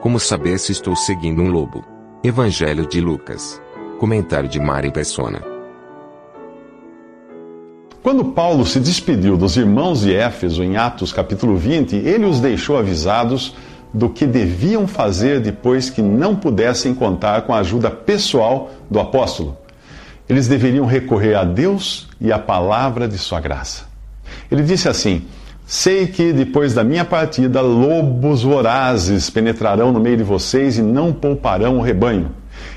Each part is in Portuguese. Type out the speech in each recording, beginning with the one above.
Como saber se estou seguindo um lobo? Evangelho de Lucas. Comentário de Mari Persona. Quando Paulo se despediu dos irmãos de Éfeso em Atos capítulo 20, ele os deixou avisados do que deviam fazer depois que não pudessem contar com a ajuda pessoal do apóstolo. Eles deveriam recorrer a Deus e à palavra de sua graça. Ele disse assim: Sei que depois da minha partida, lobos vorazes penetrarão no meio de vocês e não pouparão o rebanho.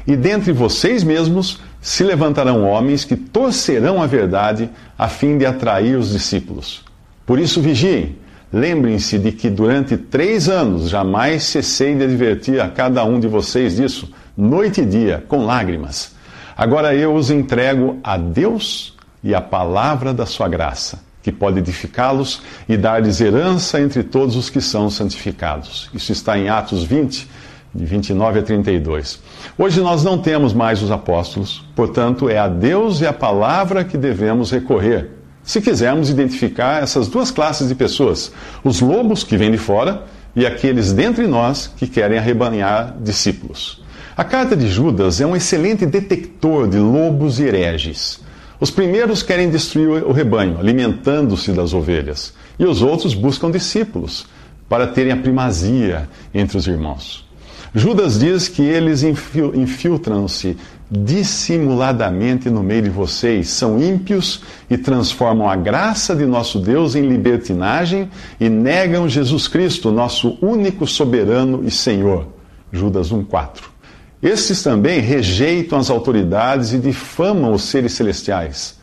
E dentre vocês mesmos se levantarão homens que torcerão a verdade a fim de atrair os discípulos. Por isso vigiem. Lembrem-se de que durante três anos jamais cessei de advertir a cada um de vocês disso, noite e dia, com lágrimas. Agora eu os entrego a Deus e à palavra da sua graça, que pode edificá-los e dar-lhes herança entre todos os que são santificados. Isso está em Atos 20, de 29 a 32. Hoje nós não temos mais os apóstolos, portanto, é a Deus e a palavra que devemos recorrer se quisermos identificar essas duas classes de pessoas: os lobos que vêm de fora e aqueles dentre nós que querem arrebanhar discípulos. A carta de Judas é um excelente detector de lobos e hereges. Os primeiros querem destruir o rebanho, alimentando-se das ovelhas, e os outros buscam discípulos para terem a primazia entre os irmãos. Judas diz que eles infiltram-se dissimuladamente no meio de vocês, são ímpios e transformam a graça de nosso Deus em libertinagem e negam Jesus Cristo, nosso único soberano e Senhor. Judas 1,4. Estes também rejeitam as autoridades e difamam os seres celestiais.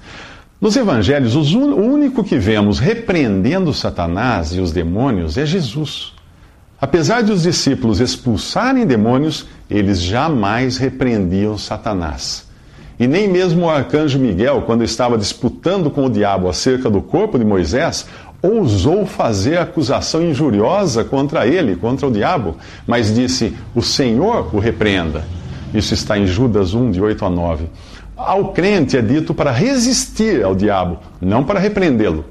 Nos evangelhos, o único que vemos repreendendo Satanás e os demônios é Jesus. Apesar de os discípulos expulsarem demônios, eles jamais repreendiam Satanás. E nem mesmo o arcanjo Miguel, quando estava disputando com o diabo acerca do corpo de Moisés, ousou fazer acusação injuriosa contra ele, contra o diabo, mas disse: O Senhor o repreenda. Isso está em Judas 1, de 8 a 9. Ao crente é dito para resistir ao diabo, não para repreendê-lo.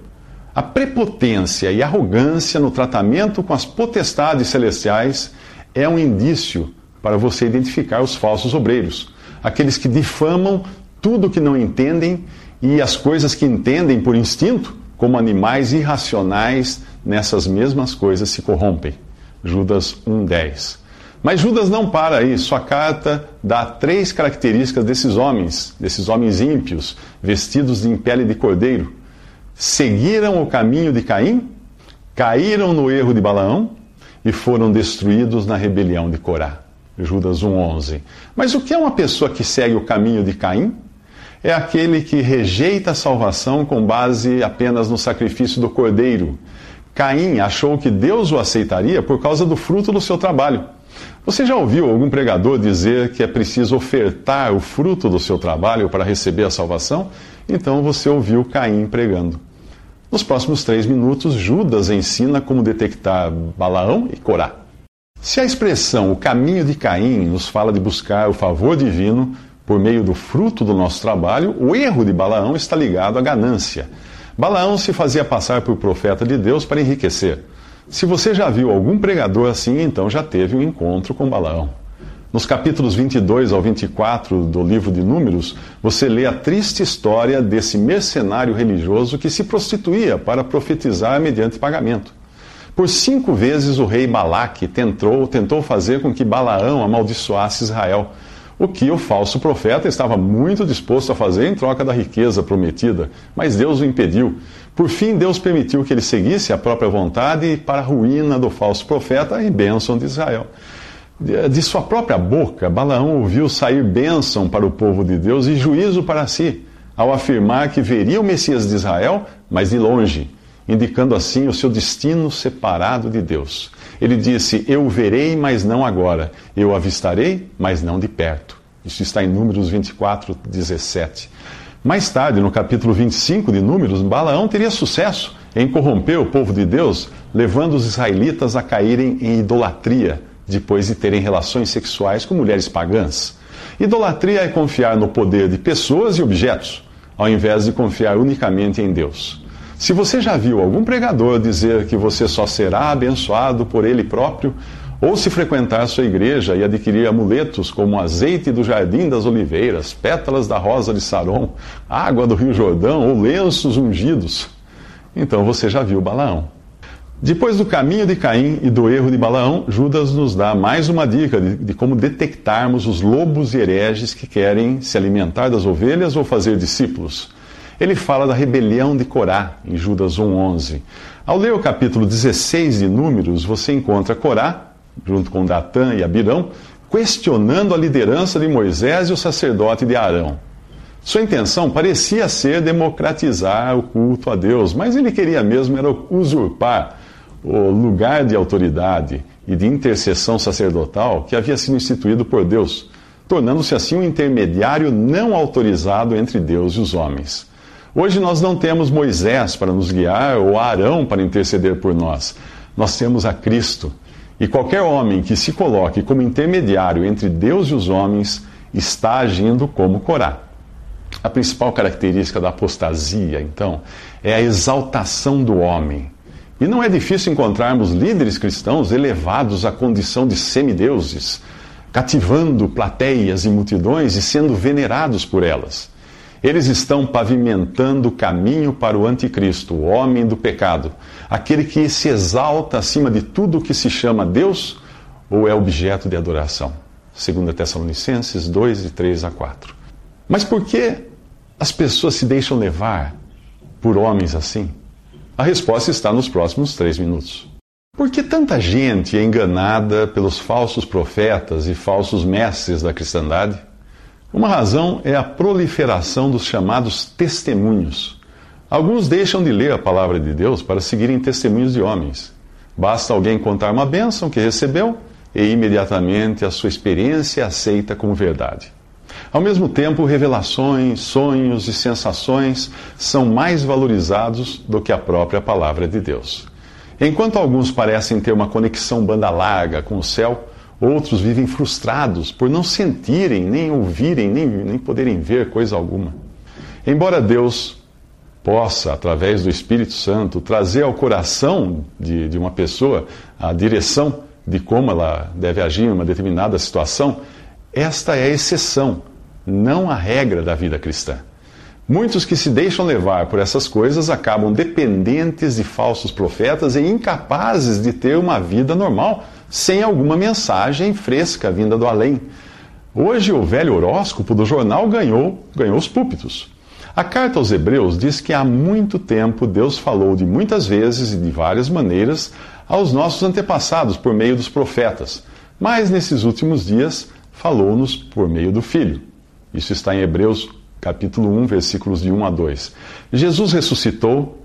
A prepotência e arrogância no tratamento com as potestades celestiais é um indício para você identificar os falsos obreiros, aqueles que difamam tudo que não entendem e as coisas que entendem por instinto, como animais irracionais, nessas mesmas coisas se corrompem. Judas 1:10. Mas Judas não para aí, sua carta dá três características desses homens, desses homens ímpios, vestidos em pele de cordeiro seguiram o caminho de Caim, caíram no erro de Balaão e foram destruídos na rebelião de Corá. Judas 1:11. Mas o que é uma pessoa que segue o caminho de Caim? É aquele que rejeita a salvação com base apenas no sacrifício do cordeiro. Caim achou que Deus o aceitaria por causa do fruto do seu trabalho. Você já ouviu algum pregador dizer que é preciso ofertar o fruto do seu trabalho para receber a salvação? Então você ouviu Caim pregando. Nos próximos três minutos, Judas ensina como detectar Balaão e Corá. Se a expressão o caminho de Caim nos fala de buscar o favor divino por meio do fruto do nosso trabalho, o erro de Balaão está ligado à ganância. Balaão se fazia passar por profeta de Deus para enriquecer. Se você já viu algum pregador assim, então já teve um encontro com Balaão. Nos capítulos 22 ao 24 do livro de Números, você lê a triste história desse mercenário religioso que se prostituía para profetizar mediante pagamento. Por cinco vezes o rei Balaque tentou, tentou fazer com que Balaão amaldiçoasse Israel, o que o falso profeta estava muito disposto a fazer em troca da riqueza prometida, mas Deus o impediu. Por fim, Deus permitiu que ele seguisse a própria vontade para a ruína do falso profeta e bênção de Israel. De sua própria boca, Balaão ouviu sair bênção para o povo de Deus e juízo para si, ao afirmar que veria o Messias de Israel, mas de longe, indicando assim o seu destino separado de Deus. Ele disse: Eu verei, mas não agora. Eu avistarei, mas não de perto. Isso está em Números 24, 17. Mais tarde, no capítulo 25 de Números, Balaão teria sucesso em corromper o povo de Deus, levando os israelitas a caírem em idolatria depois de terem relações sexuais com mulheres pagãs. Idolatria é confiar no poder de pessoas e objetos, ao invés de confiar unicamente em Deus. Se você já viu algum pregador dizer que você só será abençoado por ele próprio, ou se frequentar sua igreja e adquirir amuletos como azeite do jardim das oliveiras, pétalas da rosa de Saron, água do rio Jordão ou lenços ungidos, então você já viu Balaão. Depois do caminho de Caim e do erro de Balaão, Judas nos dá mais uma dica de, de, como detectarmos os lobos e hereges que querem se alimentar das ovelhas ou fazer discípulos. Ele fala da rebelião de Corá, em Judas 1,11. Ao ler o capítulo 16 de Números, você encontra Corá, junto com Datã e Abirão, questionando a liderança de Moisés e o sacerdote de Arão. Sua intenção parecia ser democratizar o culto a Deus, mas ele queria mesmo era usurpar o lugar de autoridade e de intercessão sacerdotal que havia sido instituído por Deus, tornando-se assim um intermediário não autorizado entre Deus e os homens. Hoje nós não temos Moisés para nos guiar ou Arão para interceder por nós. Nós temos a Cristo. E qualquer homem que se coloque como intermediário entre Deus e os homens está agindo como Corá. A principal característica da apostasia, então, é a exaltação do homem e não é difícil encontrarmos líderes cristãos elevados à condição de semideuses, cativando plateias e multidões e sendo venerados por elas. Eles estão pavimentando o caminho para o anticristo, o homem do pecado, aquele que se exalta acima de tudo o que se chama Deus ou é objeto de adoração. 2 Tessalonicenses 2, de 3 a 4. Mas por que as pessoas se deixam levar por homens assim? A resposta está nos próximos três minutos. Por que tanta gente é enganada pelos falsos profetas e falsos mestres da cristandade? Uma razão é a proliferação dos chamados testemunhos. Alguns deixam de ler a palavra de Deus para seguirem testemunhos de homens. Basta alguém contar uma bênção que recebeu e imediatamente a sua experiência é aceita como verdade. Ao mesmo tempo, revelações, sonhos e sensações são mais valorizados do que a própria palavra de Deus. Enquanto alguns parecem ter uma conexão banda larga com o céu, outros vivem frustrados por não sentirem, nem ouvirem, nem, nem poderem ver coisa alguma. Embora Deus possa, através do Espírito Santo, trazer ao coração de, de uma pessoa a direção de como ela deve agir em uma determinada situação, esta é a exceção, não a regra da vida cristã. Muitos que se deixam levar por essas coisas acabam dependentes de falsos profetas e incapazes de ter uma vida normal, sem alguma mensagem fresca vinda do além. Hoje, o velho horóscopo do jornal ganhou, ganhou os púlpitos. A carta aos Hebreus diz que há muito tempo Deus falou de muitas vezes e de várias maneiras aos nossos antepassados por meio dos profetas, mas nesses últimos dias falou-nos por meio do Filho. Isso está em Hebreus capítulo 1, versículos de 1 a 2. Jesus ressuscitou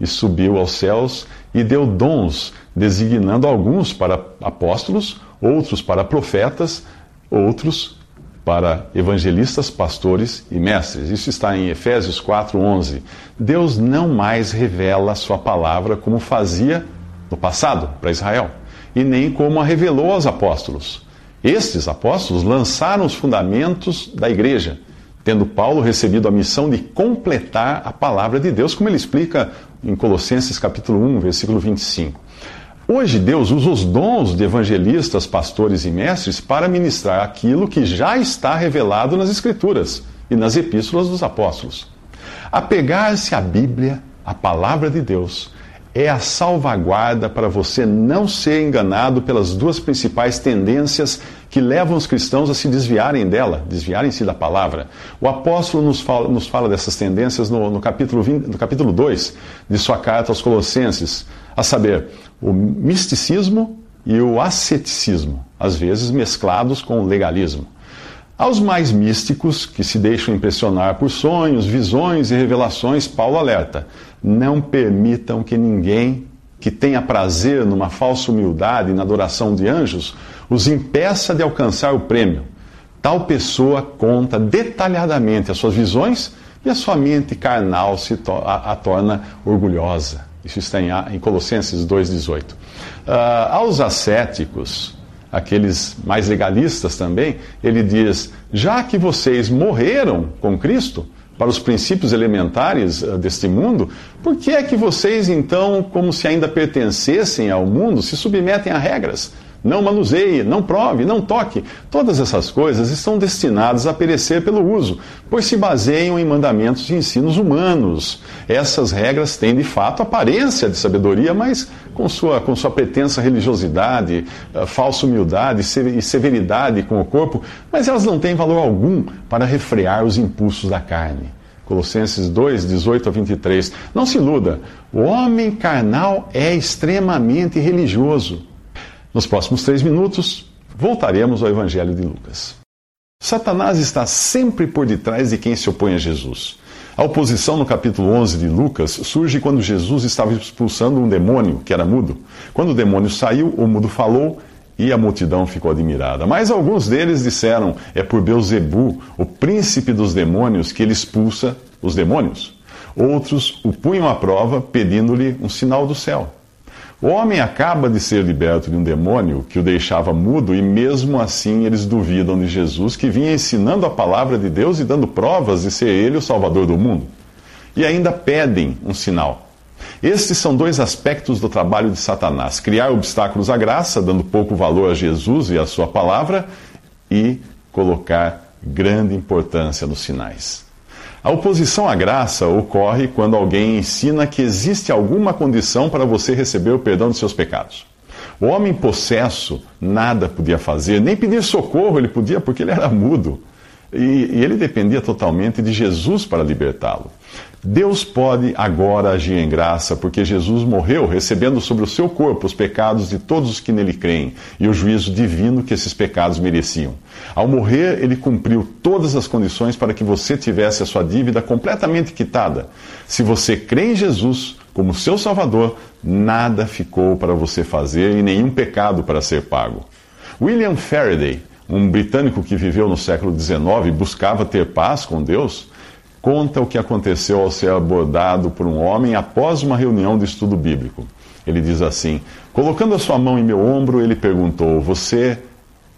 e subiu aos céus e deu dons, designando alguns para apóstolos, outros para profetas, outros para evangelistas, pastores e mestres. Isso está em Efésios 4:11. Deus não mais revela sua palavra como fazia no passado para Israel, e nem como a revelou aos apóstolos. Estes apóstolos lançaram os fundamentos da igreja, tendo Paulo recebido a missão de completar a palavra de Deus, como ele explica em Colossenses capítulo 1, versículo 25. Hoje Deus usa os dons de evangelistas, pastores e mestres para ministrar aquilo que já está revelado nas Escrituras e nas epístolas dos apóstolos. Apegar-se à Bíblia, à palavra de Deus, é a salvaguarda para você não ser enganado pelas duas principais tendências que levam os cristãos a se desviarem dela, desviarem-se da palavra. O apóstolo nos fala, nos fala dessas tendências no, no, capítulo 20, no capítulo 2 de sua carta aos Colossenses, a saber, o misticismo e o asceticismo, às vezes mesclados com o legalismo. Aos mais místicos, que se deixam impressionar por sonhos, visões e revelações, Paulo alerta: não permitam que ninguém que tenha prazer numa falsa humildade e na adoração de anjos os impeça de alcançar o prêmio. Tal pessoa conta detalhadamente as suas visões e a sua mente carnal se to a, a, torna orgulhosa. Isso está em, em Colossenses 2,18. Uh, ah, aos ascéticos, aqueles mais legalistas também, ele diz: já que vocês morreram com Cristo para os princípios elementares uh, deste mundo, por que é que vocês então, como se ainda pertencessem ao mundo, se submetem a regras? Não manuseie, não prove, não toque. Todas essas coisas estão destinadas a perecer pelo uso, pois se baseiam em mandamentos e ensinos humanos. Essas regras têm de fato aparência de sabedoria, mas com sua, com sua pretensa religiosidade, uh, falsa humildade e severidade com o corpo, mas elas não têm valor algum para refrear os impulsos da carne. Colossenses 2, 18 a 23. Não se iluda, o homem carnal é extremamente religioso nos próximos três minutos, voltaremos ao Evangelho de Lucas. Satanás está sempre por detrás de quem se opõe a Jesus. A oposição no capítulo 11 de Lucas surge quando Jesus estava expulsando um demônio que era mudo. Quando o demônio saiu, o mudo falou e a multidão ficou admirada. Mas alguns deles disseram: É por Beuzebu, o príncipe dos demônios, que ele expulsa os demônios. Outros o punham à prova, pedindo-lhe um sinal do céu. O homem acaba de ser liberto de um demônio que o deixava mudo e mesmo assim eles duvidam de Jesus, que vinha ensinando a palavra de Deus e dando provas de ser ele o salvador do mundo. E ainda pedem um sinal. Estes são dois aspectos do trabalho de Satanás: criar obstáculos à graça, dando pouco valor a Jesus e à sua palavra, e colocar grande importância nos sinais. A oposição à graça ocorre quando alguém ensina que existe alguma condição para você receber o perdão de seus pecados. O homem possesso nada podia fazer, nem pedir socorro ele podia, porque ele era mudo. E, e ele dependia totalmente de Jesus para libertá-lo. Deus pode agora agir em graça, porque Jesus morreu, recebendo sobre o seu corpo os pecados de todos os que nele creem e o juízo divino que esses pecados mereciam. Ao morrer, ele cumpriu todas as condições para que você tivesse a sua dívida completamente quitada. Se você crê em Jesus como seu Salvador, nada ficou para você fazer e nenhum pecado para ser pago. William Faraday, um britânico que viveu no século XIX e buscava ter paz com Deus, conta o que aconteceu ao ser abordado por um homem após uma reunião de estudo bíblico. Ele diz assim: Colocando a sua mão em meu ombro, ele perguntou: Você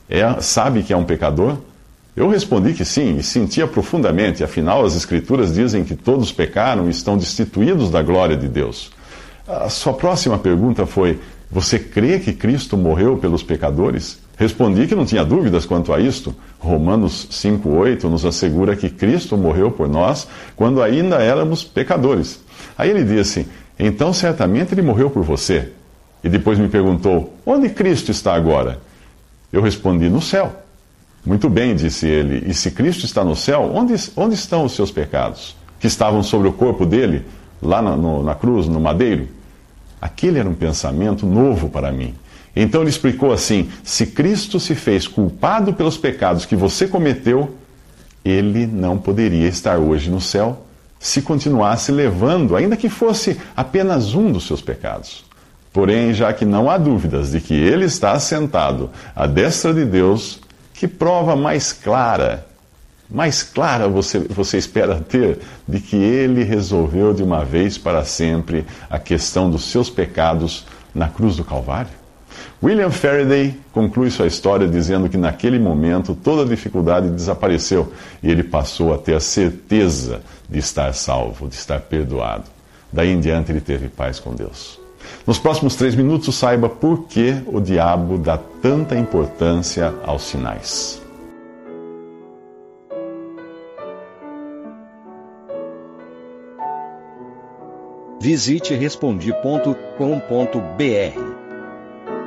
é, sabe que é um pecador? Eu respondi que sim, e sentia profundamente, afinal, as Escrituras dizem que todos pecaram e estão destituídos da glória de Deus. A sua próxima pergunta foi: Você crê que Cristo morreu pelos pecadores? Respondi que não tinha dúvidas quanto a isto. Romanos 5,8 nos assegura que Cristo morreu por nós quando ainda éramos pecadores. Aí ele disse: Então certamente ele morreu por você. E depois me perguntou: Onde Cristo está agora? Eu respondi: No céu. Muito bem, disse ele. E se Cristo está no céu, onde, onde estão os seus pecados? Que estavam sobre o corpo dele, lá na, no, na cruz, no madeiro? Aquele era um pensamento novo para mim. Então ele explicou assim: se Cristo se fez culpado pelos pecados que você cometeu, ele não poderia estar hoje no céu se continuasse levando, ainda que fosse apenas um dos seus pecados. Porém, já que não há dúvidas de que ele está assentado à destra de Deus, que prova mais clara, mais clara você, você espera ter de que ele resolveu de uma vez para sempre a questão dos seus pecados na cruz do Calvário? William Faraday conclui sua história dizendo que naquele momento toda dificuldade desapareceu e ele passou a ter a certeza de estar salvo, de estar perdoado. Daí em diante ele teve paz com Deus. Nos próximos três minutos, saiba por que o diabo dá tanta importância aos sinais. Visite respondi.com.br